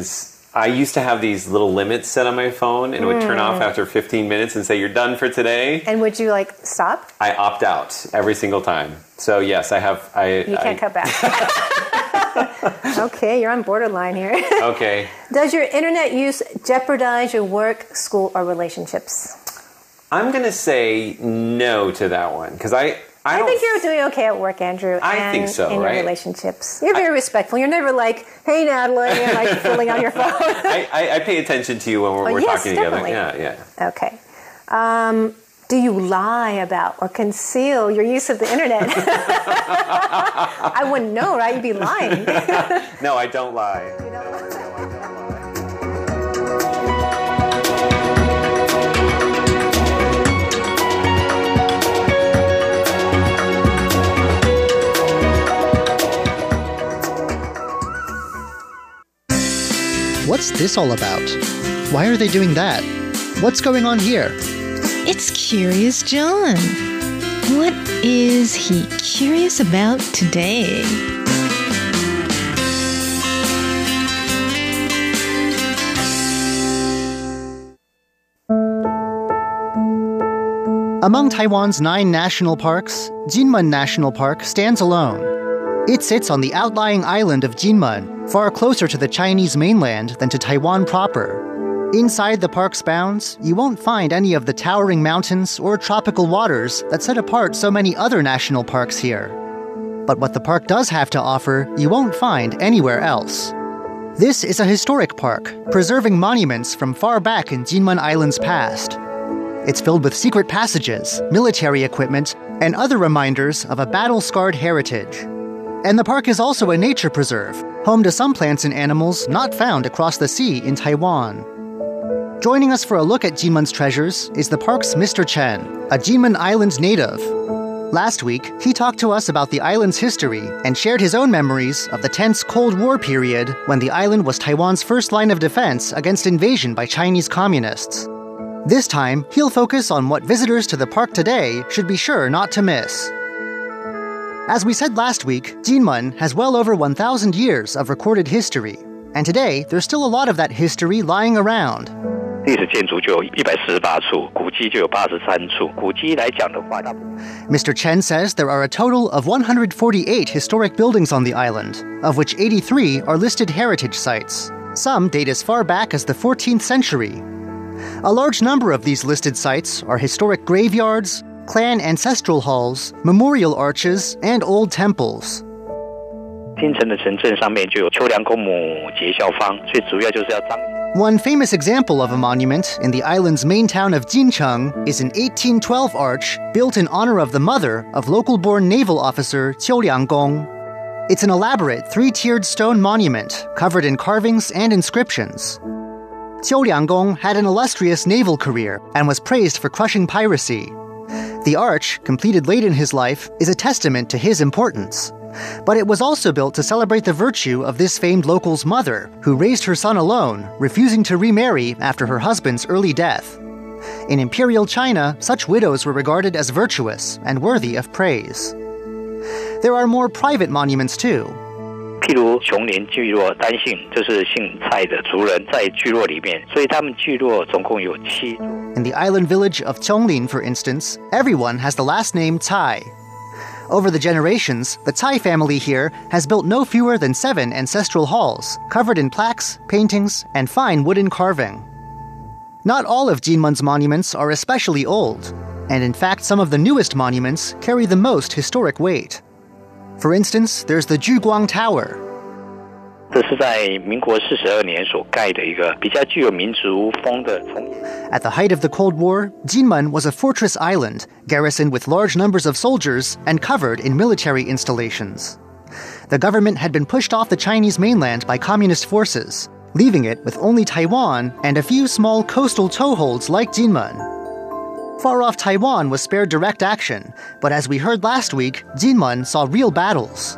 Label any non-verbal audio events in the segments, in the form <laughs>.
is I used to have these little limits set on my phone and it would turn off hmm. after 15 minutes and say, You're done for today. And would you like stop? I opt out every single time. So, yes, I have. I, You can't I- cut back. <laughs> <laughs> okay, you're on borderline here. <laughs> Okay. Does your internet use jeopardize your work, school, or relationships? I'm going to say no to that one because I. I, I think you're doing okay at work, Andrew. I and think so, In your relationships, you're very respectful. You're never like, "Hey, Natalie," and like <laughs> fiddling on your phone. I, I, I pay attention to you when we're, Oh, we're yes, talking definitely. together. Yeah, yeah. okay. Um, do you lie about or conceal your use of the internet? <laughs> I wouldn't know, right? You'd be lying. <laughs> No, I don't lie. What's this all about? Why are they doing that? What's going on here? It's Curious John. What is he curious about today? Among Taiwan's nine national parks, Jinmen National Park stands alone. It sits on the outlying island of Jinmen, far closer to the Chinese mainland than to Taiwan proper. Inside the park's bounds, you won't find any of the towering mountains or tropical waters that set apart so many other national parks here. But what the park does have to offer, you won't find anywhere else. This is a historic park, preserving monuments from far back in Jinmen Island's past. It's filled with secret passages, military equipment, and other reminders of a battle scarred heritage. And the park is also a nature preserve, home to some plants and animals not found across the sea in Taiwan. Joining us for a look at Jinmen's treasures is the park's Mr. Chen, a Jinmen Island native. Last week, he talked to us about the island's history and shared his own memories of the tense Cold War period when the island was Taiwan's first line of defense against invasion by Chinese communists. This time, he'll focus on what visitors to the park today should be sure not to miss. As we said last week, Jinmen has well over 1,000 years of recorded history, and today there's still a lot of that history lying around. 历史建筑就有一百四十八处，古迹就有八十三处。古迹来讲的话，大部分 Mr. Chen says there are a total of 148 historic buildings on the island, of which 83 are listed heritage sites. Some date as far back as the 14th century. A large number of these listed sites are historic graveyards, clan ancestral halls, memorial arches, and old temples. 京城的城镇上面就有秋凉公母节孝坊，最主要就是要彰显。 One famous example of a monument in the island's main town of Jincheng is an 1812 arch built in honor of the mother of local born naval officer Qiu Lianggong. It's an elaborate three tiered stone monument covered in carvings and inscriptions. Qiu Lianggong had an illustrious naval career and was praised for crushing piracy. the arch, completed late in his life, is a testament to his importance. But it was also built to celebrate the virtue of this famed local's mother, who raised her son alone, refusing to remarry after her husband's early death. In imperial China, such widows were regarded as virtuous and worthy of praise. There are more private monuments too. 譬如琼林聚落单姓就是姓蔡的族人在聚落里面，所以他们聚落总共有七座。In the island village of Qionglin, for instance, everyone has the last name Tsai. Over the generations, the Tsai family here has built no fewer than seven ancestral halls, covered in plaques, paintings, and fine wooden carving. Not all of Jinmen's monuments are especially old, and in fact, some of the newest monuments carry the most historic weight. For instance, there's the Juguang Tower, 这是在民国四十二年所盖的一个比较具有民族风的从 At the height of the Cold War, Jinmen was a fortress island, garrisoned with large numbers of soldiers and covered in military installations. The government had been pushed off the Chinese mainland by communist forces, leaving it with only Taiwan and a few small coastal toeholds like Jinmen. Far off Taiwan was spared direct action, but as we heard last week, Jinmen saw real battles.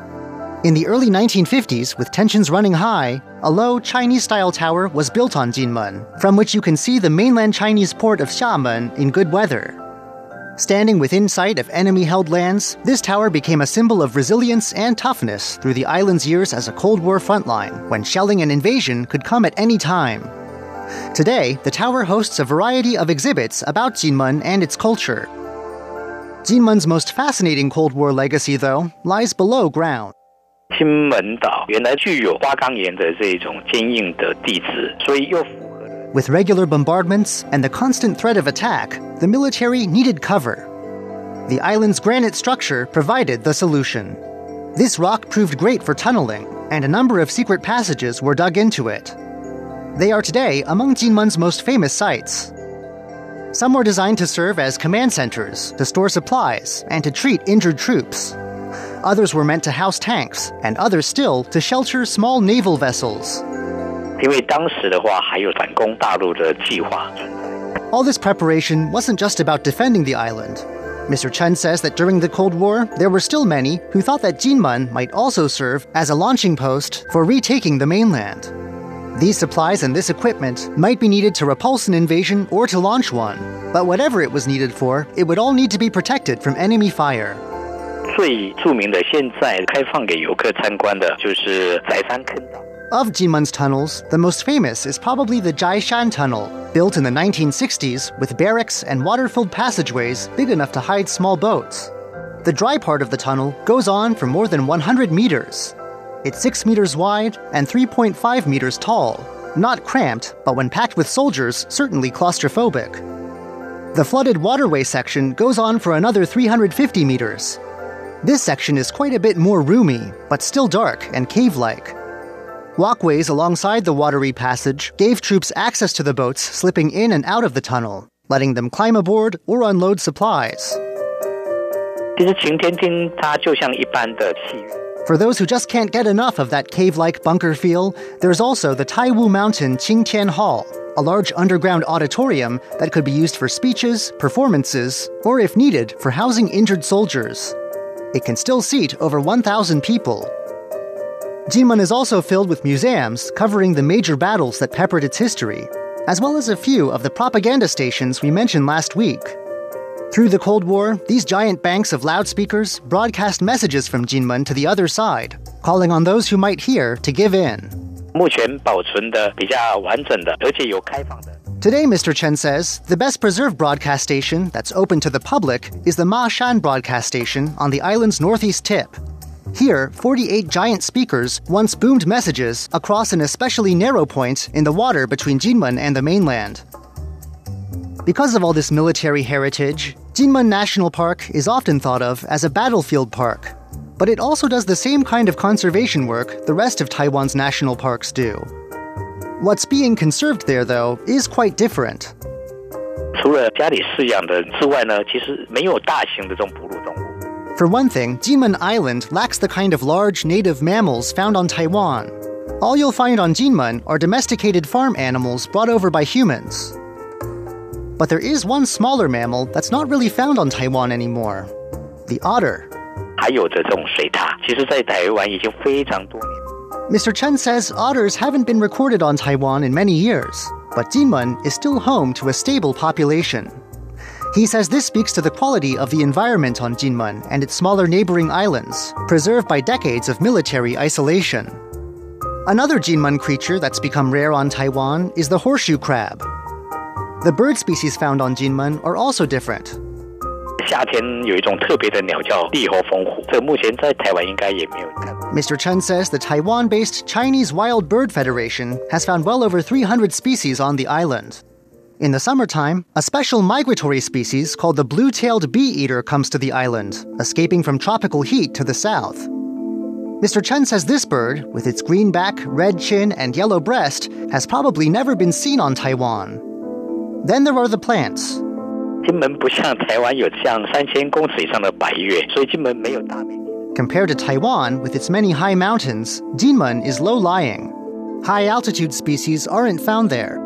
In the early 1950s, with tensions running high, a low Chinese style tower was built on Jinmen, from which you can see the mainland Chinese port of Xiamen in good weather. Standing within sight of enemy held lands, this tower became a symbol of resilience and toughness through the island's years as a Cold War frontline when shelling and invasion could come at any time. Today, the tower hosts a variety of exhibits about Jinmen and its culture. Jinmen's most fascinating Cold War legacy, though, lies below ground. 金门岛原来具有花岗岩的这种坚硬的地质，所以又 With regular bombardments and the constant threat of attack, the military needed cover. The island's granite structure provided the solution. This rock proved great for tunneling, and a number of secret passages were dug into it. They are today among Jinmen's most famous sites. Some were designed to serve as command centers, to store supplies, and to treat injured troops. Others were meant to house tanks, and others still to shelter small naval vessels. All this preparation wasn't just about defending the island. Mr. Chen says that during the Cold War, there were still many who thought that Jinmen might also serve as a launching post for retaking the mainland. These supplies and this equipment might be needed to repulse an invasion or to launch one, but whatever it was needed for, it would all need to be protected from enemy fire. 最着名的现在开放给游客参观的就是宅山坑道。 Of Jinmen's tunnels, the most famous is probably the Jaishan Tunnel, built in the 1960s with barracks and water filled passageways big enough to hide small boats. The dry part of the tunnel goes on for more than 100 meters. It's 6 meters wide and 3.5 meters tall. Not cramped, but when packed with soldiers, certainly claustrophobic. The flooded waterway section goes on for another 350 meters. This section is quite a bit more roomy, but still dark and cave like. Walkways alongside the watery passage gave troops access to the boats slipping in and out of the tunnel, letting them climb aboard or unload supplies. 其实擎天厅它就像一般的戏院。 For those who just can't get enough of that cave like bunker feel, there's also the Taiwu Mountain Qingtian Hall, a large underground auditorium that could be used for speeches, performances, or if needed, for housing injured soldiers. It can still seat over 1,000 people. Jinmen is also filled with museums covering the major battles that peppered its history, as well as a few of the propaganda stations we mentioned last week. Through the Cold War, these giant banks of loudspeakers broadcast messages from Jinmen to the other side, calling on those who might hear to give in. Today, Mr. Chen says, the best preserved broadcast station that's open to the public is the Ma Shan broadcast station on the island's northeast tip. Here, 48 giant speakers once boomed messages across an especially narrow point in the water between Jinmen and the mainland. Because of all this military heritage, Jinmen National Park is often thought of as a battlefield park. But it also does the same kind of conservation work the rest of Taiwan's national parks do. What's being conserved there, though, is quite different. 除了家里饲养的之外呢，其实没有大型的这种哺乳动物。 For one thing, Jinmen Island lacks the kind of large native mammals found on Taiwan. All you'll find on Jinmen are domesticated farm animals brought over by humans. But there is one smaller mammal that's not really found on Taiwan anymore the otter. Mr. Chen says otters haven't been recorded on Taiwan in many years, but Jinmen is still home to a stable population. He says this speaks to the quality of the environment on Jinmen and its smaller neighboring islands, preserved by decades of military isolation. Another Jinmen creature that's become rare on Taiwan is the horseshoe crab, The bird species found on Jinmen are also different. 夏天有一种特别的鸟叫帝侯蜂虎，这目前在台湾应该也没有看过。 Mr. Chen says the Taiwan based Chinese Wild Bird Federation has found well over 300 species on the island. In the summertime, a special migratory species called the blue tailed bee eater comes to the island, escaping from tropical heat to the south. Mr. Chen says this bird, with its green back, red chin, and yellow breast, has probably never been seen on Taiwan. then there are the plants. Compared to Taiwan, with its many high mountains, Jinmen is low lying. High altitude species aren't found there.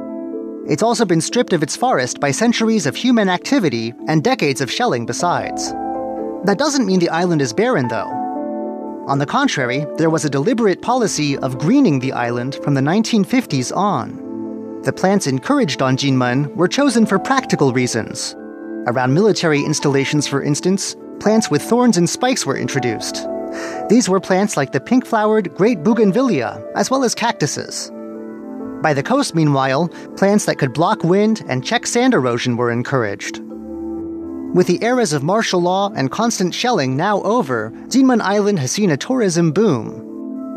It's also been stripped of its forest by centuries of human activity and decades of shelling besides. That doesn't mean the island is barren, though. On the contrary, there was a deliberate policy of greening the island from the 1950s on. The plants encouraged on Jinmen were chosen for practical reasons. Around military installations, for instance, plants with thorns and spikes were introduced. These were plants like the pink flowered great bougainvillea, as well as cactuses. By the coast, meanwhile, plants that could block wind and check sand erosion were encouraged. With the eras of martial law and constant shelling now over, Jinmen Island has seen a tourism boom.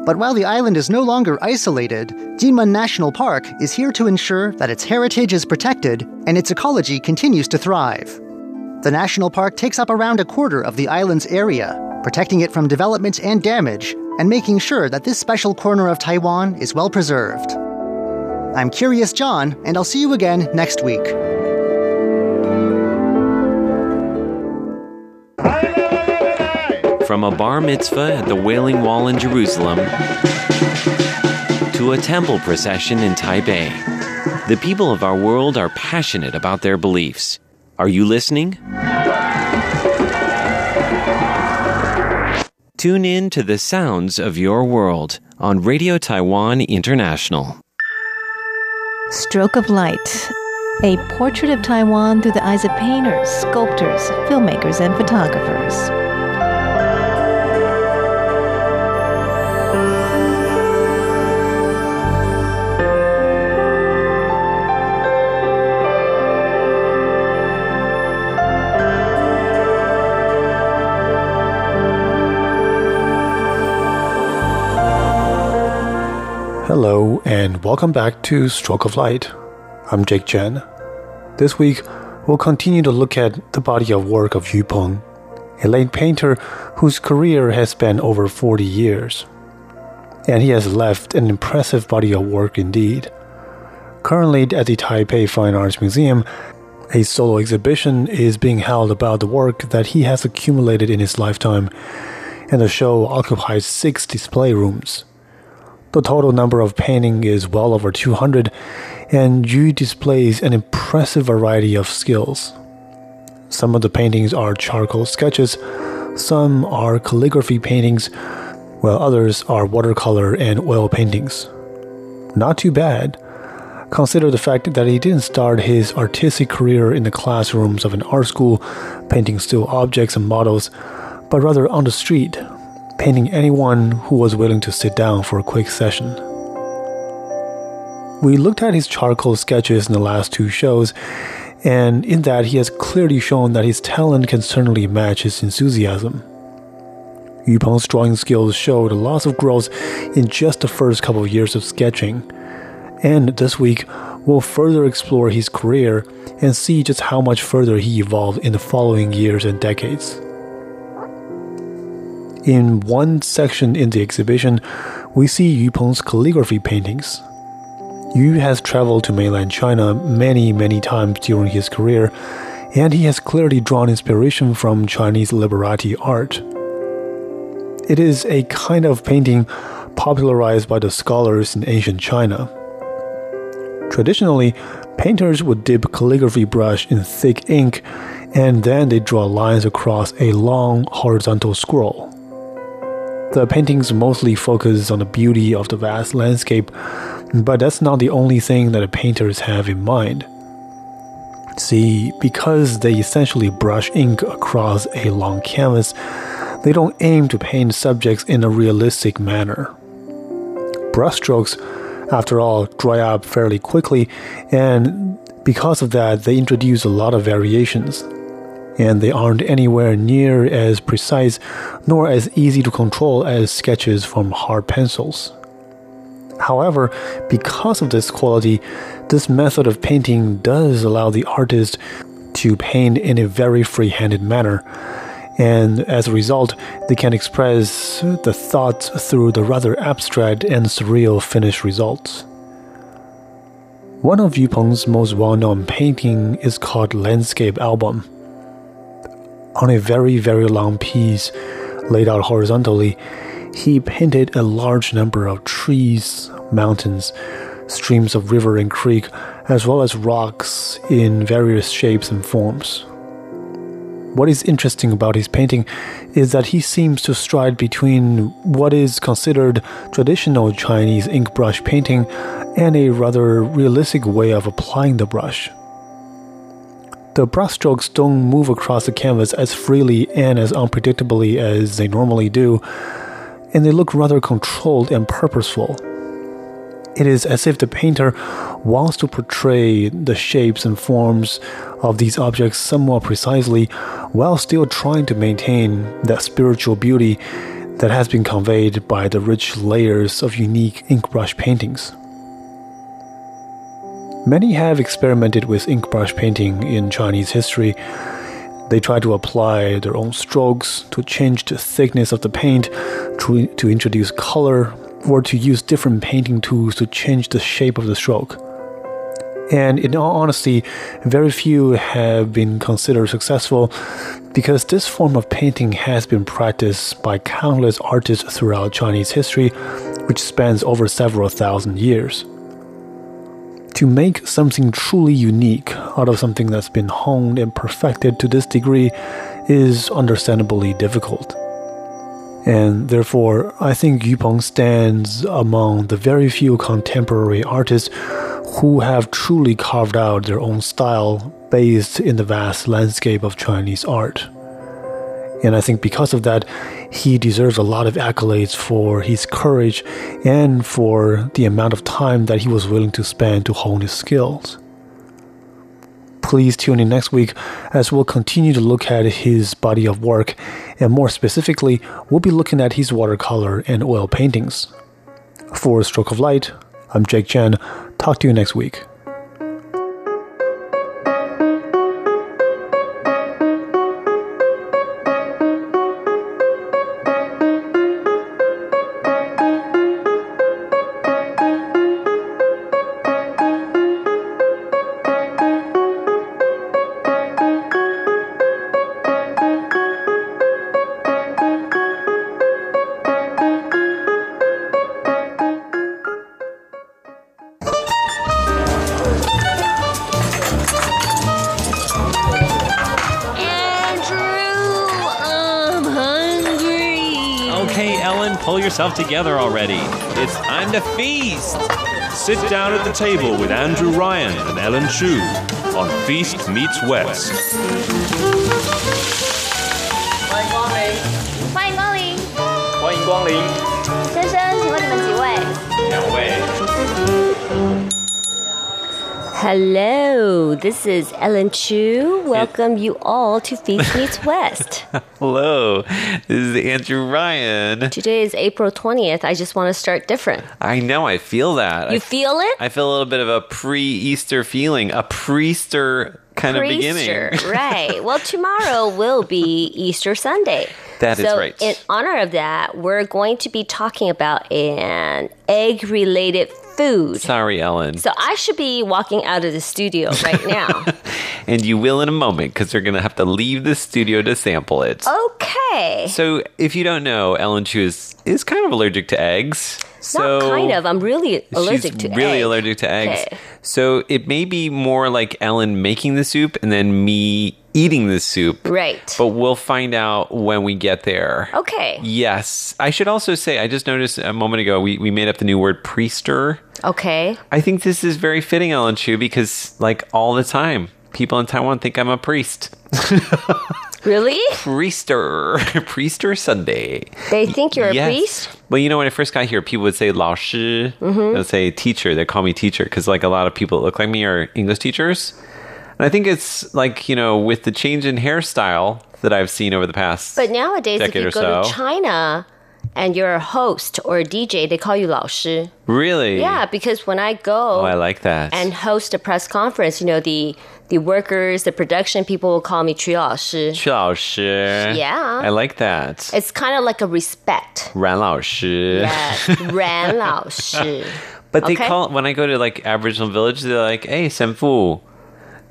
But while the island is no longer isolated, Jinmen National Park is here to ensure that its heritage is protected and its ecology continues to thrive. The national park takes up around a quarter of the island's area, protecting it from development and damage, and making sure that this special corner of Taiwan is well preserved. I'm Curious John, and I'll see you again next week. From a bar mitzvah at the Wailing Wall in Jerusalem to a temple procession in Taipei, the people of our world are passionate about their beliefs. Are you listening? Tune in to the sounds of your world on Radio Taiwan International. Stroke of Light, a portrait of Taiwan through the eyes of painters, sculptors, filmmakers, and photographers. Hello, and welcome back to Stroke of Light. I'm Jake Chen. This week, we'll continue to look at the body of work of Yu Peng, a late painter whose career has spanned over 40 years. And he has left an impressive body of work indeed. Currently, at the Taipei Fine Arts Museum, a solo exhibition is being held about the work that he has accumulated in his lifetime, and the show occupies six display rooms. The total number of painting is well over 200, and Yu displays an impressive variety of skills. Some of the paintings are charcoal sketches, some are calligraphy paintings, while others are watercolor and oil paintings. Not too bad. Consider the fact that he didn't start his artistic career in the classrooms of an art school, painting still objects and models, but rather on the street, painting anyone who was willing to sit down for a quick session. We looked at his charcoal sketches in the last two shows, and in that he has clearly shown that his talent can certainly match his enthusiasm. Yu Peng's drawing skills showed a lots of growth in just the first couple of years of sketching, and this week we'll further explore his career and see just how much further he evolved in the following years and decades. In one section in the exhibition, we see Yu Peng's calligraphy paintings. Yu has traveled to mainland China many, many times during his career, and he has clearly drawn inspiration from Chinese literati art. It is a kind of painting popularized by the scholars in ancient China. Traditionally, painters would dip calligraphy brush in thick ink and then they draw lines across a long horizontal scroll. The paintings mostly focus on the beauty of the vast landscape, but that's not the only thing that the painters have in mind. See, because they essentially brush ink across a long canvas, they don't aim to paint subjects in a realistic manner. Brushstrokes, after all, dry up fairly quickly, and because of that, they introduce a lot of variations and they aren't anywhere near as precise nor as easy to control as sketches from hard pencils. However, because of this quality, this method of painting does allow the artist to paint in a very free handed manner, and as a result, they can express the thoughts through the rather abstract and surreal finished results. One of Yu Peng's most well known painting is called Landscape Album on a very, very long piece laid out horizontally, he painted a large number of trees, mountains, streams of river and creek, as well as rocks in various shapes and forms. What is interesting about his painting is that he seems to stride between what is considered traditional Chinese ink brush painting and a rather realistic way of applying the brush. The brushstrokes don't move across the canvas as freely and as unpredictably as they normally do, and they look rather controlled and purposeful. It is as if the painter wants to portray the shapes and forms of these objects somewhat precisely while still trying to maintain that spiritual beauty that has been conveyed by the rich layers of unique ink brush paintings. Many have experimented with ink brush painting in Chinese history. They try to apply their own strokes to change the thickness of the paint, to, to introduce color, or to use different painting tools to change the shape of the stroke. And in all honesty, very few have been considered successful because this form of painting has been practiced by countless artists throughout Chinese history, which spans over several thousand years. To make something truly unique out of something that's been honed and perfected to this degree is understandably difficult. And therefore, I think Yu Peng stands among the very few contemporary artists who have truly carved out their own style based in the vast landscape of Chinese art. And I think because of that, he deserves a lot of accolades for his courage and for the amount of time that he was willing to spend to hone his skills. Please tune in next week as we'll continue to look at his body of work, and more specifically, we'll be looking at his watercolor and oil paintings. For Stroke of Light, I'm Jake Chen. Talk to you next week. Okay, Ellen, pull yourself together already. It's time to feast. Sit down at the table with Andrew Ryan and Ellen Chu on Feast Meets West. 欢迎光临，欢迎光临。先生， Hello, this is Ellen Chu. Welcome you all to Feast <laughs> Meets West. Hello, this is Andrew Ryan. Today is April 20th. I just want to start different. I know, I feel that. You I, feel it? I feel a little bit of a pre Easter feeling, a priester kind of Pre-Easter, beginning. <laughs> right. Well, tomorrow will be Easter Sunday. That is so right. In honor of that, we're going to be talking about an egg related food. Sorry, Ellen. So I should be walking out of the studio right <laughs> now. and you will in a moment because they're going to have to leave the studio to sample it. Okay. So, if you don't know, Ellen Chu is, is kind of allergic to eggs. So Not kind of. I'm really allergic she's to really egg. allergic to eggs. Okay. So it may be more like Ellen making the soup and then me eating the soup. Right. But we'll find out when we get there. Okay. Yes. I should also say, I just noticed a moment ago we, we made up the new word priester. Okay. I think this is very fitting, Ellen Chu, because like all the time, people in Taiwan think I'm a priest. <laughs> Really? Priester. <laughs> Priester Sunday. They think you're a priest? Well, you know, when I first got here, people would say 老师. Mm-hmm. They'll say teacher. They call me teacher because, like, a lot of people that look like me are English teachers. And I think it's like, you know, with the change in hairstyle that I've seen over the past. But nowadays, if Decade you or go to so. China and you're a host or a DJ, they call you 老师. really? Yeah, because when I go Oh, I like that. and host a press conference, you know, the the workers, the production people will call me 曲老师. 曲老师. Yeah. I like that. It's kind of like a respect. 冉老师. Yes, 冉老师. <laughs> But they Okay. call when I go to like Aboriginal village, they're like, "Hey, senfu."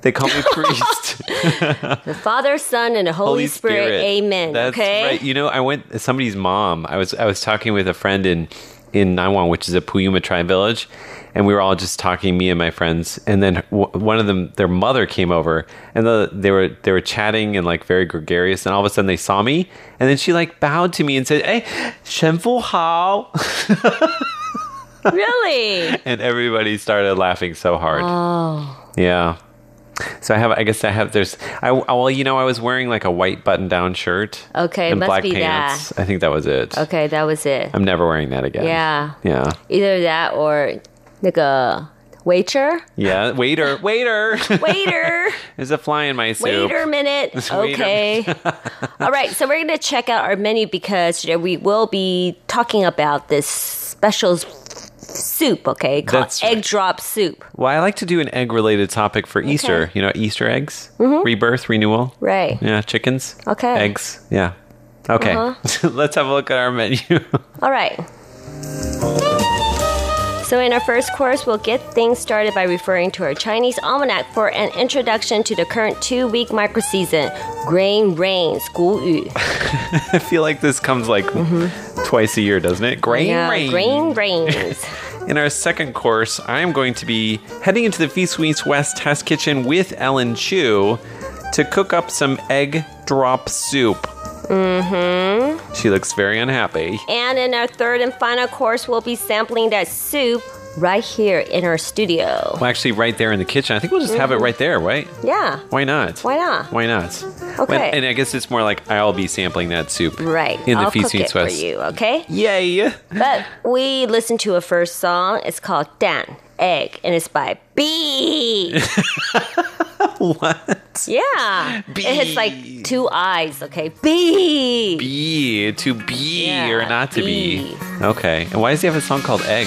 They call me priest. <laughs> <laughs> the Father, Son, and the Holy, Holy Spirit. Spirit. Amen. That's okay? right. You know, I went somebody's mom. I was I was talking with a friend in in Nanwang, which is a Puyuma tribe village, and we were all just talking, me and my friends. And then w- one of them, their mother came over, and the, they were they were chatting and like very gregarious. And all of a sudden, they saw me, and then she like bowed to me and said, "Hey, Shenfu Hao." <laughs> really? And everybody started laughing so hard. Oh. Yeah. So I have, I guess I have. There's, I well, you know, I was wearing like a white button-down shirt. Okay, and must black be pants. I think that was it. Okay, that was it. I'm never wearing that again. Yeah. Yeah. Either that or 那个 waiter. Yeah. <laughs> Waiter. Waiter. Waiter. <laughs> There's a fly in my soup. Wait a minute. <laughs> Okay. All right. So we're going to check out our menu because today we will be talking about this special s- soup, okay, called That's egg right. drop soup. Well, I like to do an egg-related topic for Easter. You know, Easter eggs, rebirth, renewal. Mm-hmm. Right. Yeah, chickens. Okay. Eggs. Yeah. Okay. Uh-huh. <laughs> Let's have a look at our menu. <laughs> All right. So, in our first course, we'll get things started by referring to our Chinese almanac for an introduction to the current two week micro season, Grain Rains, 谷雨. <laughs> I feel like this comes like twice a year, doesn't it? Grain. Yeah, rain. Grain Rains. <laughs> In our second course, I am going to be heading into the Feast Meets West test kitchen with Ellen Chu to cook up some egg drop soup. Mm-hmm. She looks very unhappy. and in our third and final course, we'll be sampling that soup right here in our studio. Well, actually, right there in the kitchen. I think we'll just have it right there, right? Yeah. Why not? Mm-hmm. Why not? Why not? Okay. And, and I guess it's more like I'll be sampling that soup. Right. In the I'll Feast cook it Meets for West. you, okay? Yay! But we listened to a first song. It's called Dan Egg, and it's by B. <laughs> what? Yeah. It has like two eyes, okay? B. Be to be Yeah, or not to be. be. Okay. And why does he have a song called Egg?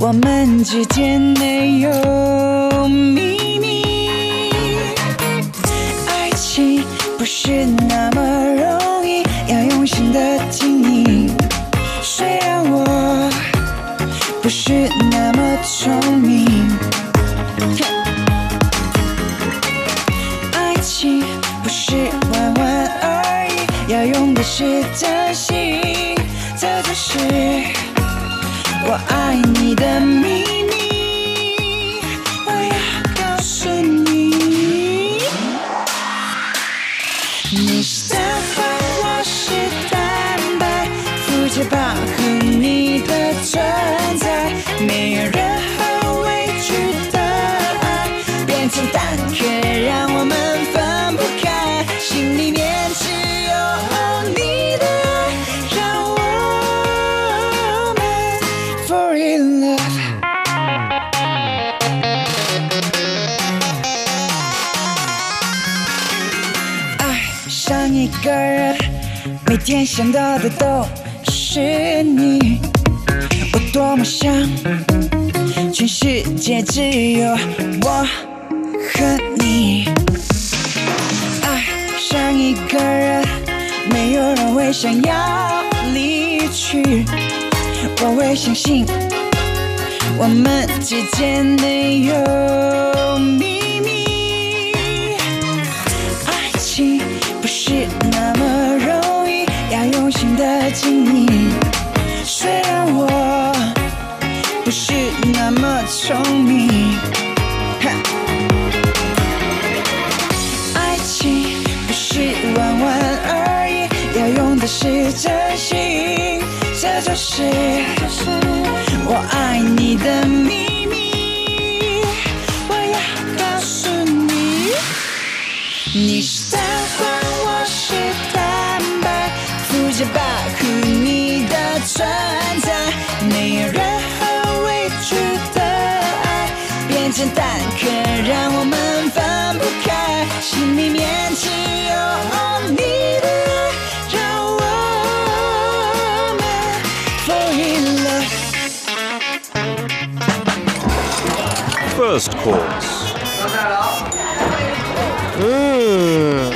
我们之间没有秘密。爱情不是那么容易，要用心的经营。虽然我不是那么聪明，爱情不是玩玩而已，要用的是爱你的天想到的都是你，我多么想，全世界只有我和你。爱上一个人，没有人会想要离去，我会相信我们之间没有秘那么聪明，爱情不是玩玩而已，要用的是真心。这就是我爱你的秘密，First course. Mmm.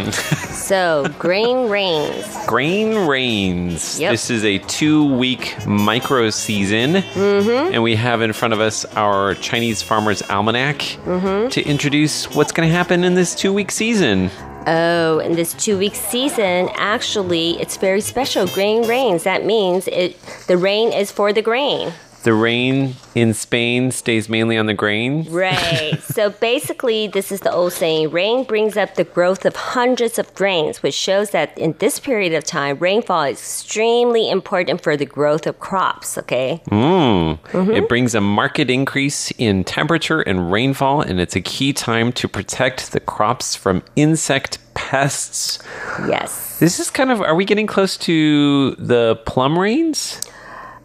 Mmm. So, grain rains. <laughs> Grain rains. Yep. This is a two week micro season. Mm-hmm. And we have in front of us our Chinese Farmer's Almanac Mm-hmm. to introduce what's going to happen in this two week season. Oh, in this two week season, actually, it's very special. Grain rains. That means it. the rain is for the grain. The rain in Spain stays mainly on the grain. Right. <laughs> so basically, this is the old saying rain brings up the growth of hundreds of grains, which shows that in this period of time, rainfall is extremely important for the growth of crops, okay? Mm. Mm-hmm. It brings a marked increase in temperature and rainfall, and it's a key time to protect the crops from insect pests. Yes. This is kind of, are we getting close to the plum rains?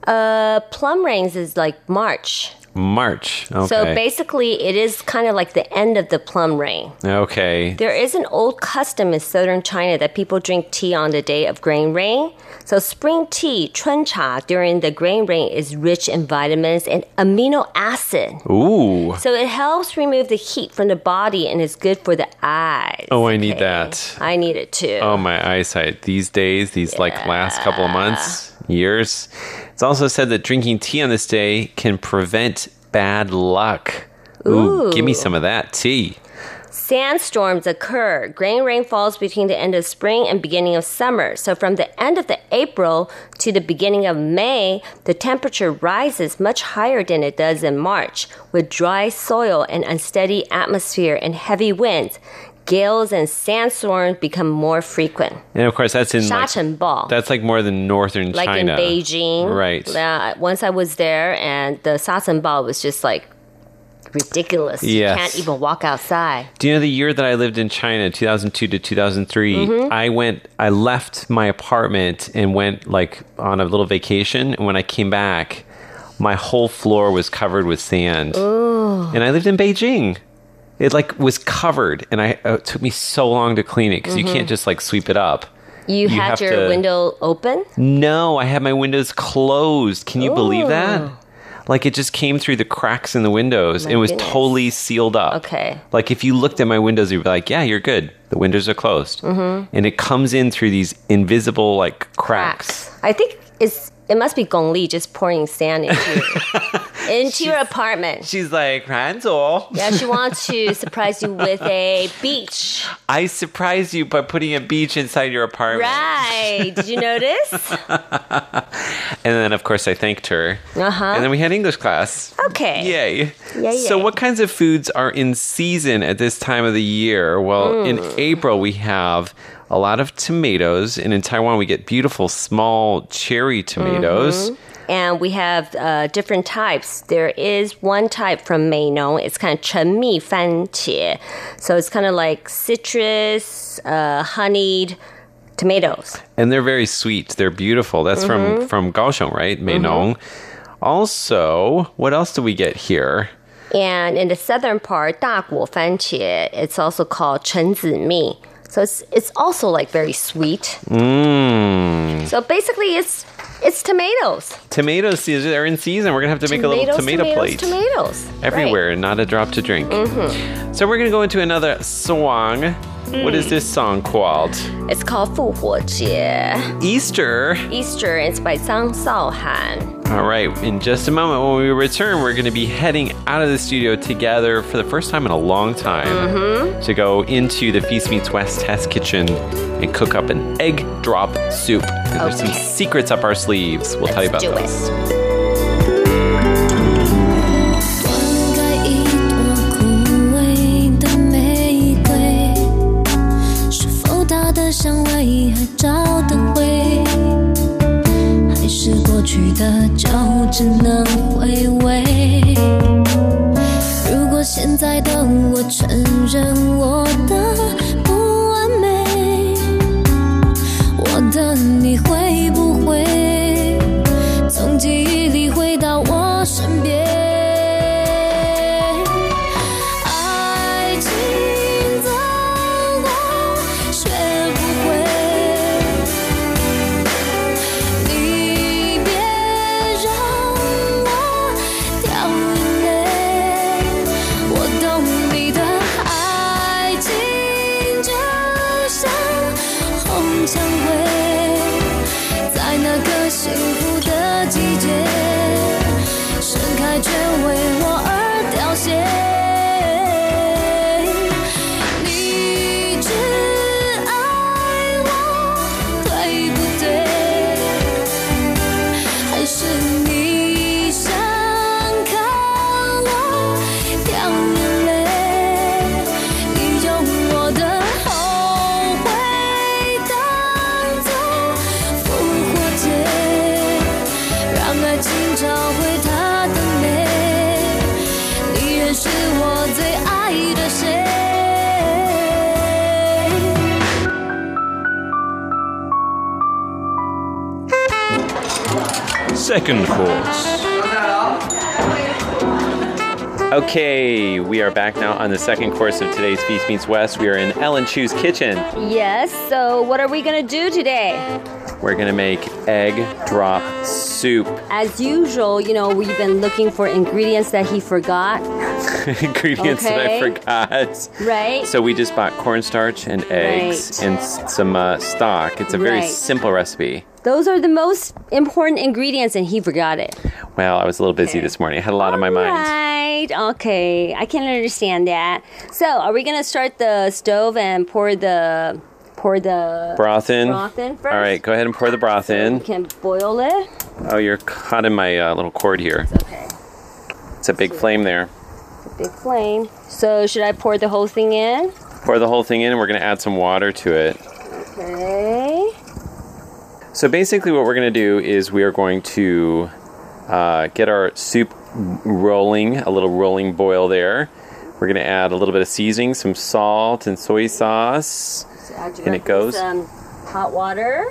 Uh, plum rains is like March. March. Okay. So basically, it is kind of like the end of the plum rain. okay. There is an old custom in southern China that people drink tea on the day of grain rain. So spring tea, chun cha, during the grain rain is rich in vitamins and amino acid. Ooh. So it helps remove the heat from the body and is good for the eyes. Oh, I need that. I need it too. Oh, my eyesight. These days, these like last couple of months, years. It's also said that drinking tea on this day can prevent bad luck. Ooh, give me some of that tea. Sandstorms occur. Grain rain falls between the end of spring and beginning of summer. So from the end of the April to the beginning of May, the temperature rises much higher than it does in March. With dry soil and unsteady atmosphere and heavy winds, gales and sandstorms become more frequent. And of course, that's in like, that's like more than northern like China, like in Beijing, right? Yeah, once I was there, and the ball was just like ridiculous. Yes. You can't even walk outside. Do you know the year that I lived in China, 2002 to 2003, mm-hmm. I went I left my apartment and went like on a little vacation and when I came back, my whole floor was covered with sand. Ooh. And I lived in Beijing. It like was covered, and I uh, it took me so long to clean it because you can't just like sweep it up. You, You had your to- window open? No, I had my windows closed. Can you believe that? Like it just came through the cracks in the windows. My it was goodness. totally sealed up. Okay. Like if you looked at my windows, you'd be like, "Yeah, you're good. The windows are closed." Mm-hmm. And it comes in through these invisible like cracks. I think it's it must be Gong Li just pouring sand into your, <laughs> into your apartment. She's like, "Ranzo, Yeah, she wants to <laughs> surprise you with a beach. I surprised you by putting a beach inside your apartment." Right. Did you notice? <laughs> And then, of course, I thanked her. Uh-huh. And then we had English class. Okay. Yay. Yay, So, yay. what kinds of foods are in season at this time of the year? Well, in Hmm. April, we have a lot of tomatoes. And in Taiwan, we get beautiful small cherry tomatoes. And we have uh, different types. There is one type from Meinong. It's kind of 陈蜜番茄. So it's kind of like citrus, uh, honeyed tomatoes. And they're very sweet. They're beautiful. That's Mm-hmm. from, from Kaohsiung, right? Meinong. Also, what else do we get here? And in the southern part, 大果番茄, it's also called 陈子蜜. So it's it's also like very sweet. Mmm. So basically, it's it's tomatoes. Tomatoes, they're in season. We're going to have to make a little tomato tomatoes, plate. Tomatoes. everywhere, not a drop to drink. Mm-hmm. So we're gonna go into another song. Mm. What is mm. this song called? It's called 复活节. Easter. Easter It's by Zhang Shaohan. All right, in just a moment, when we return, we're going to be heading out of the studio together for the first time in a long time mm -hmm. to go into the Feast Meets West test kitchen and cook up an egg drop soup. Okay. There's some secrets up our sleeves. We'll Let's tell you about those. It. 找的回？还是过去的就只能回味？如果现在的我承认我的不完美，我的你会却 second course. Okay, we are back now on the second course of today's Feast Meets West. We are in Ellen Chu's kitchen. Yes, so what are we gonna do today? We're gonna make egg drop soup. As usual, you know, we've been looking for ingredients that he forgot, <laughs> Ingredients that I forgot. right? So we just bought cornstarch and eggs Right. and some uh, stock. It's a very Right. simple recipe. Those are the most important ingredients, and he forgot it. Well, I was a little busy this morning. I had a lot on my mind. Right. Okay. I can understand that. So, are we gonna start the stove and pour the pour the Broth in. broth in first? All right, go ahead and pour the broth in. can boil it. Oh, you're caught in my uh, little cord here. Okay. It's a big flame there. Big flame. So, should I pour the whole thing in? Pour the whole thing in, and we're going to add some water to it. So basically, what we're going to do is we are going to uh, get our soup rolling, a little rolling boil there. We're going to add a little bit of seasoning, some salt and soy sauce. So add And it goes? Some hot water.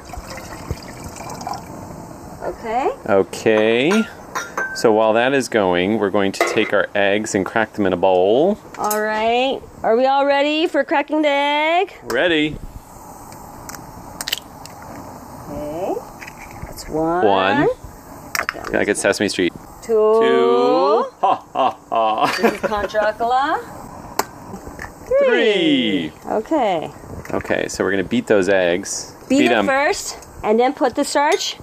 Okay. Okay. So while that is going, we're going to take our eggs and crack them in a bowl. All right. Are we all ready for cracking the egg? Ready? Okay. One. One. Like it's Sesame Street. Two. Two. Ha ha ha. This is Conchacala. Three. Okay. Okay, so we're gonna beat those eggs. Beat, it 'em. first, and then put the starch.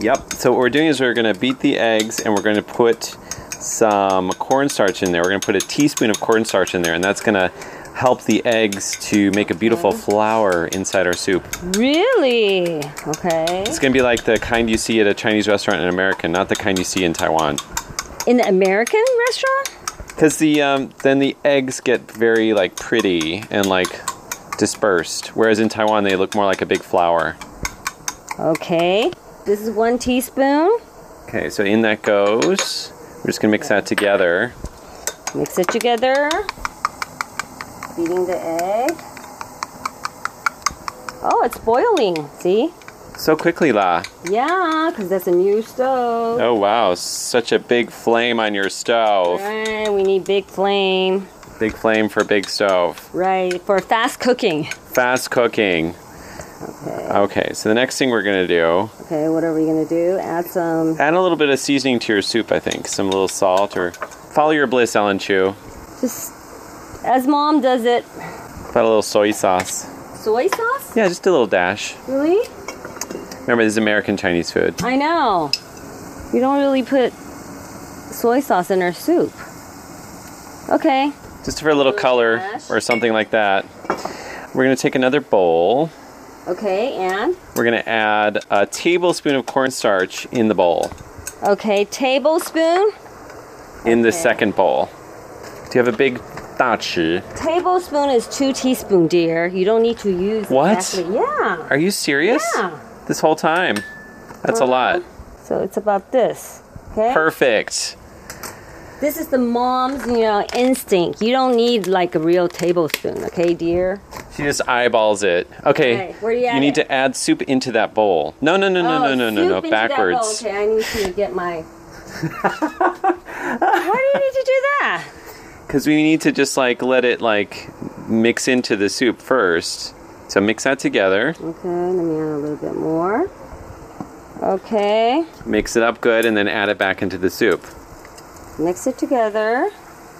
Yep. So what we're doing is we're going to beat the eggs and we're going to put some cornstarch in there. We're going to put a teaspoon of cornstarch in there, and that's going to help the eggs to make a beautiful flower inside our soup. Really? Okay. It's going to be like the kind you see at a Chinese restaurant in America, not the kind you see in Taiwan. In the American restaurant? Because the um, then the eggs get very like pretty and like dispersed, whereas in Taiwan they look more like a big flower. Okay. This is one teaspoon. Okay, so in that goes. We're just gonna mix that together. Mix it together. Beating the egg. Oh, it's boiling. See? So quickly, La. Yeah, because that's a new stove. Oh wow, such a big flame on your stove. Right, we need big flame. Big flame for big stove. Right, for fast cooking. Fast cooking. Okay. Okay, so the next thing we're gonna do, Okay, what are we gonna do? Add some. add a little bit of seasoning to your soup, I think. Some little salt or follow your bliss, Ellen Chu. Just as mom does it. Put a little soy sauce. Soy sauce? Yeah, just a little dash. Really? Remember, this is American Chinese food. I know. We don't really put soy sauce in our soup. Okay. Just for a little color dash. or something like that. We're gonna take another bowl. Okay, and We're gonna add a tablespoon of cornstarch in the bowl. okay, tablespoon. In the second bowl. Do you have a big 大匙? Tablespoon is two teaspoon, dear. You don't need to use What? exactly. Yeah. Are you serious? Yeah. This whole time? That's a uh-huh. lot. So it's about this. Okay. Perfect. This is the mom's, you know, instinct. You don't need like a real tablespoon, okay, dear? She just eyeballs it. Okay. Right, where do you add need it? to add soup into that bowl. No, no, no, no, no, Oh, no, no, no. that bowl. Backwards. Okay, I need to get my. <laughs> Why do you need to do that? Because we need to just like let it like mix into the soup first. So mix that together. Okay, let me add a little bit more. Okay, Mix it up good and then add it back into the soup. mix it together.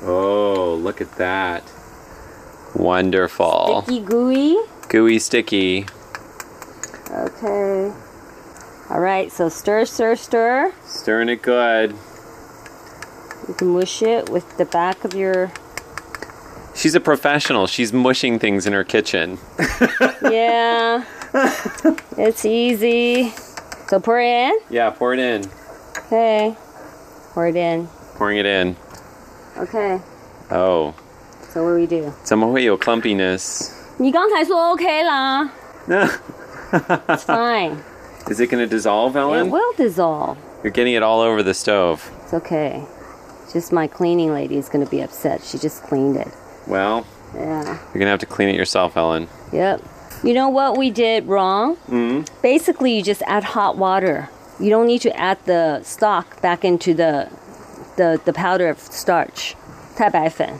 Oh, look at that. Wonderful. Sticky gooey. Gooey sticky. Okay. All right, so stir, stir, stir. Stirring it good. You can mush it with the back of your. She's a professional. She's mushing things in her kitchen. <laughs> Yeah. it's easy. So pour it in. Yeah, pour it in. Okay. Pour it in. Pouring it in. Okay. Oh, So what do we do? 怎么会有 clumpiness? 你刚才说 OK 啦。It's <laughs> fine. Is it going to dissolve, It Ellen? will dissolve. You're getting it all over the stove. It's okay. Just my cleaning lady is going to be upset. She just cleaned it. Well, Yeah. you're going to have to clean it yourself, Ellen. Yep. You know what we did wrong? Mm-hmm. Basically, you just add hot water You don't need to add the stock back into the the, the powder of starch. 太白粉.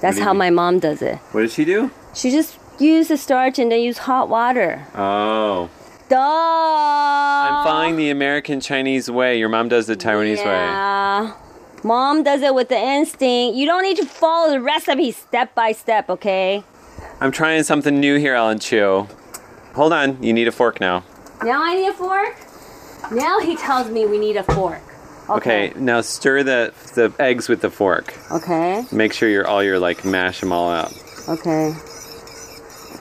That's do you how mean? my mom does it. What did she do? She just use the starch and then use hot water. Oh. Duh. I'm following the American Chinese way. Your mom does the Taiwanese way. Yeah. Mom does it with the instinct. You don't need to follow the recipe step by step, okay? I'm trying something new here, Ellen Chu. Hold on. You need a fork now. Now I need a fork. Now he tells me we need a fork. Okay. now stir the the eggs with the fork. Okay. Make sure you're all your like mash them all up. Okay.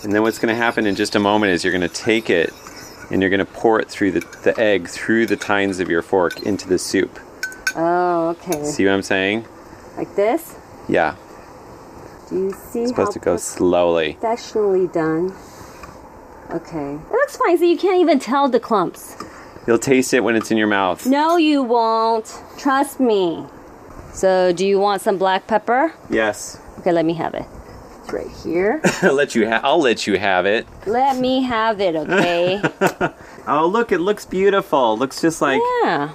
And then what's going to happen in just a moment is you're going to take it and you're going to pour it through the, the egg through the tines of your fork into the soup. Oh, okay. See what I'm saying? Like this? Yeah. Do you see It's supposed to go slowly. professionally done? Okay. It looks fine, so you can't even tell the clumps. You'll taste it when it's in your mouth. No, you won't. Trust me. So, do you want some black pepper? Yes. Okay, let me have it. It's right here. <laughs> I'll let you ha- I'll let you have it. let me have it, okay? <laughs> Oh, look, it looks beautiful. Looks just like yeah.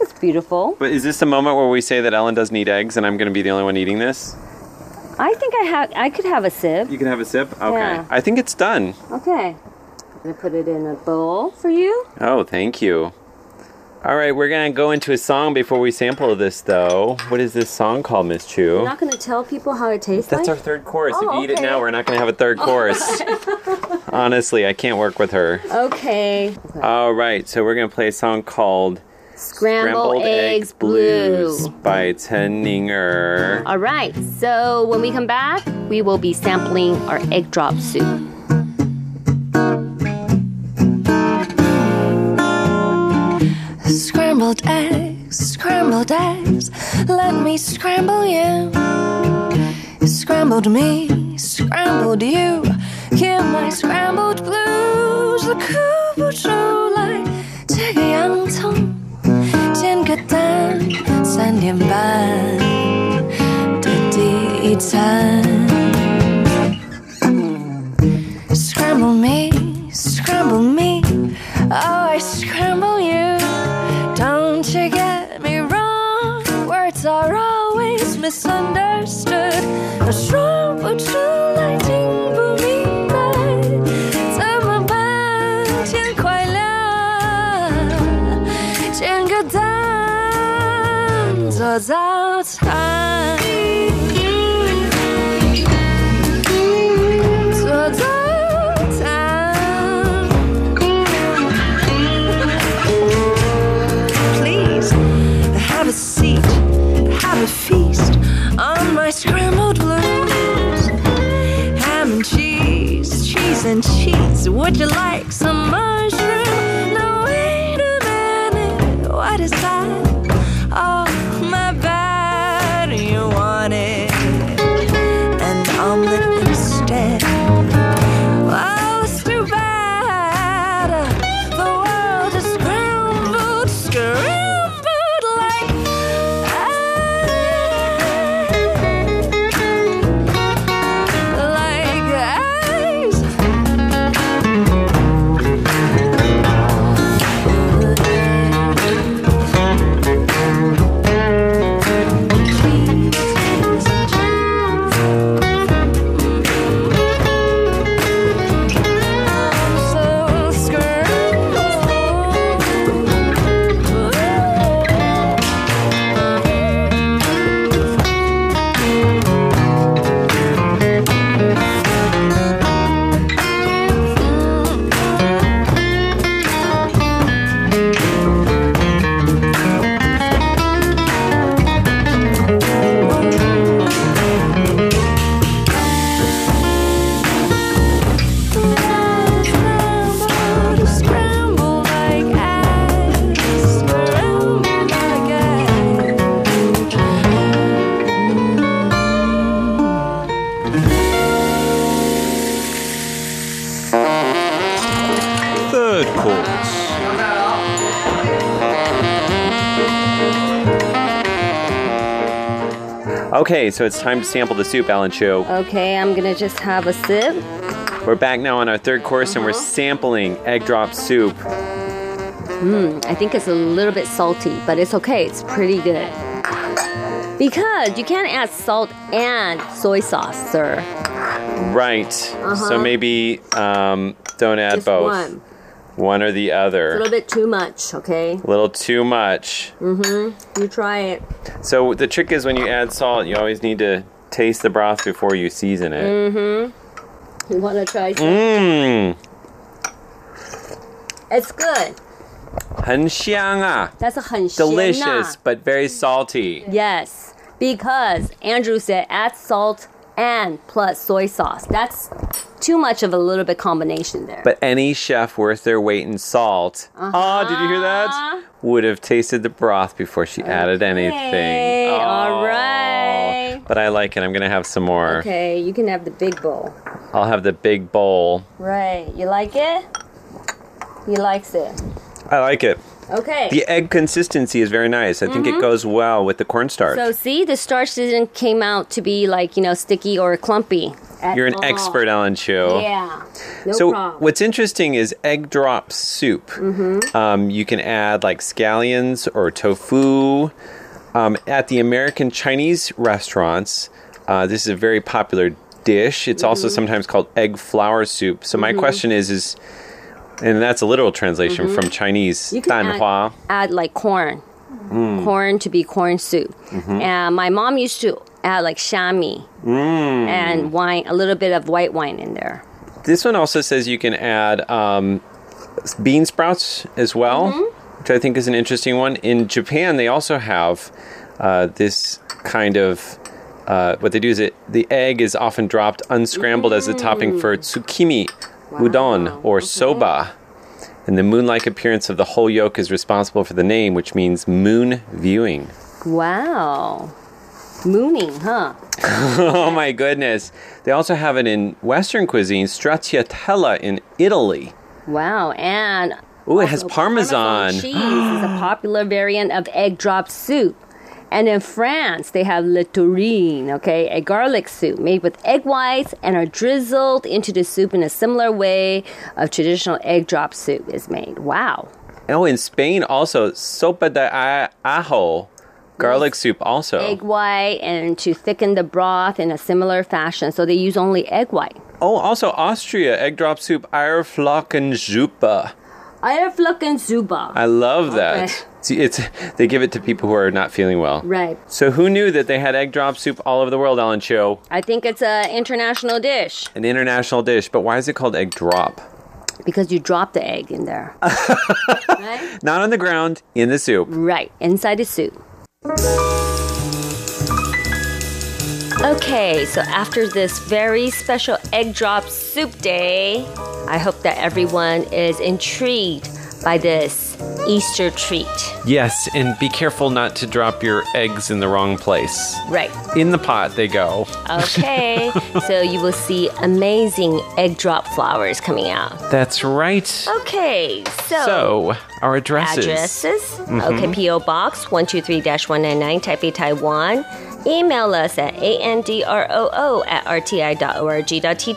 It's beautiful. But is this the moment where we say that Ellen doesn't eat eggs and I'm going to be the only one eating this? I think I have. I could have a sip. You can have a sip? Okay. Yeah. I think it's done. Okay. I'm gonna put it in a bowl for you. Oh, thank you. All right, we're going to go into a song before we sample this, though. What is this song called, Miss Chu? You're not gonna tell people how it tastes That's our like. third course. if Oh, you eat it now, we're not going to have a third oh. course. <laughs> Honestly, I can't work with her. Okay. All right, so we're going to play a song called Scrambled, eggs, blue. by Chen Ninger. All right. So when we come back, we will be sampling our egg drop soup. Scrambled eggs, scrambled eggs, let me scramble you. Scrambled me, scrambled you, hear my scrambled blues. The 哭三点半的第一餐。Scramble me, scramble me, oh I scramble you. Don't you get me wrong, words are always misunderstood. 我说不出 was Please have a seat, have a feast on my scrambled blues. Ham and cheese, cheese and cheese. Would you like? Okay, so it's time to sample the soup, Ellen Chu. Okay, I'm gonna just have a sip. We're back now on our third course and we're sampling egg drop soup. Mmm, I think it's a little bit salty, but it's okay. It's pretty good. Because you can't add salt and soy sauce, sir. Right. Uh-huh. So maybe um, don't add Uh-huh. Just both. one. One or the A other. little bit too much, okay? A little too much. You try it. So the trick is when you add salt, you always need to taste the broth before you season it. You want to try some? Mmm. It's good. 很香啊. That's a 很咸呐 Delicious, but very salty. Yes, because Andrew said add salt and plus soy sauce. That's too much of a little bit combination there. But any chef worth their weight in salt, oh, did you hear Uh-huh. that? Would have tasted the broth before she added anything. Okay, all Oh. right. But I like it. I'm going to have some more. Okay, you can have the big bowl. I'll have the big bowl. Right. You like it? He likes it. I like it. Okay. The egg consistency is very nice. I think it goes well with the cornstarch. Mm-hmm. so see, the starch didn't came out to be like you know sticky or clumpy. You're an all. expert, Ellen Chu. Yeah. No so problem. what's interesting is egg drop soup. Mm-hmm. Um, you can add like scallions or tofu. Um, at the American Chinese restaurants, uh, this is a very popular dish. It's Mm-hmm. also sometimes called egg flour soup. So my question is, is, and that's a literal translation from Chinese. Mm-hmm. You can add, add like corn, corn to be corn soup. And my mom used to add like shami and wine, a little bit of white wine in there. This one also says you can add um, bean sprouts as well, Mm-hmm. which I think is an interesting one. In Japan, they also have uh, this kind of. Uh, what they do is it the egg is often dropped unscrambled as a topping for tsukimi, udon, or mm-hmm. soba. And the moon-like appearance of the whole yolk is responsible for the name, which means moon viewing. Wow. Mooning, huh? <laughs> Oh my goodness! They also have it in Western cuisine, stracciatella in Italy. Wow. And Ooh, it has also parmesan. cheese is a <gasps> popular variant of egg drop soup. And in France, they have le tourine, okay, a garlic soup made with egg whites and are drizzled into the soup in a similar way of traditional egg drop soup is made. Wow. Oh, in Spain also sopa de ajo, garlic soup also. Egg white and to thicken the broth in a similar fashion. So they use only egg white. Oh, also Austria egg drop soup Eierflockensuppe. Eierflocken Zuba. I love that. Okay. See, it's they give it to people who are not feeling well. Right. So who knew that they had egg drop soup all over the world, Ellen Chu? I think it's an international dish An international dish, but why is it called egg drop? because you drop the egg in there. <laughs> right? Not on the ground, in the soup. Right, inside the soup. Okay, so after this very special egg drop soup day, I hope that everyone is intrigued by this Easter treat. Yes, and be careful not to drop your eggs in the wrong place. Right. In the pot they go. Okay, <laughs> so you will see amazing egg drop flowers coming out. That's right. Okay, so. So, our addresses. addresses. Mm-hmm. Okay, P.O. Box 123 199, Taipei, Taiwan. Email us at androo at rti.org.tw.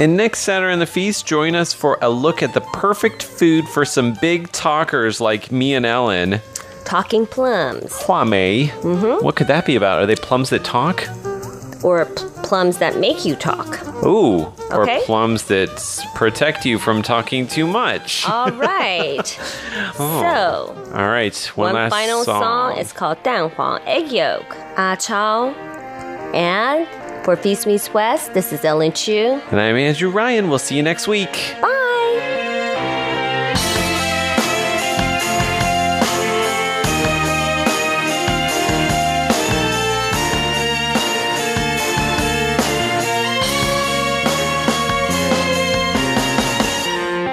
And next Saturday in the feast, join us for a look at the perfect food for some big talkers like me and Ellen. Talking plums. Hua Mei. Mm-hmm. What could that be about? Are they plums that talk? Or plums that make you talk. Ooh. Or plums that protect you from talking too much. All right. <laughs> So, All right. One, one last final song. is called 蛋黄 Egg Yolk. Ah Chao. And for Feast Meets West, this is Ellen Chu. and I'm Andrew Ryan. We'll see you next week. Bye.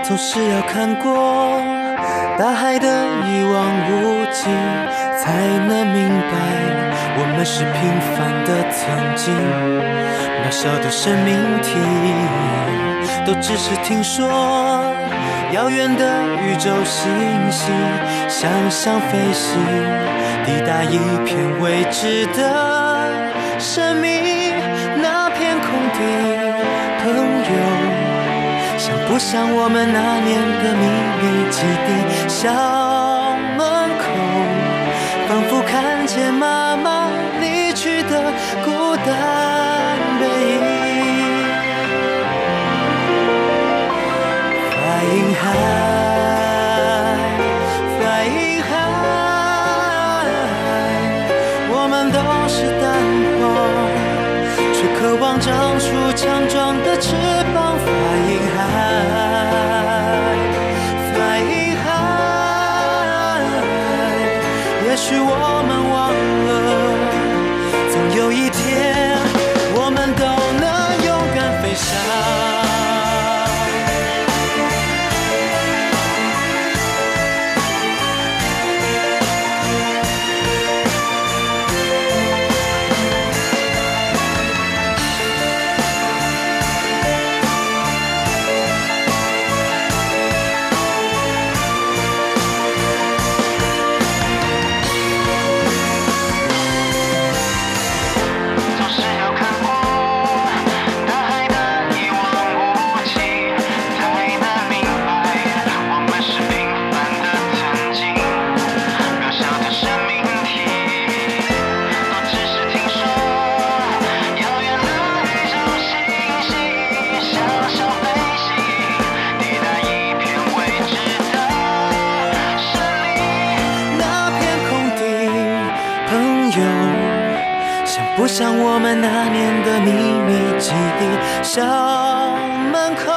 总是要看过大海的一望无际，才能明白我们是平凡的曾经。渺小的生命体，都只是听说。遥远的宇宙星星，想象飞行，抵达一片未知的生命，那片空地，朋友。像不像我们那年的秘密基地像我们那年的秘密基地小门口，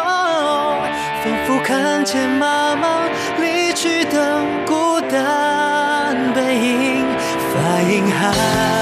仿佛看见妈妈离去的孤单背影。发银寒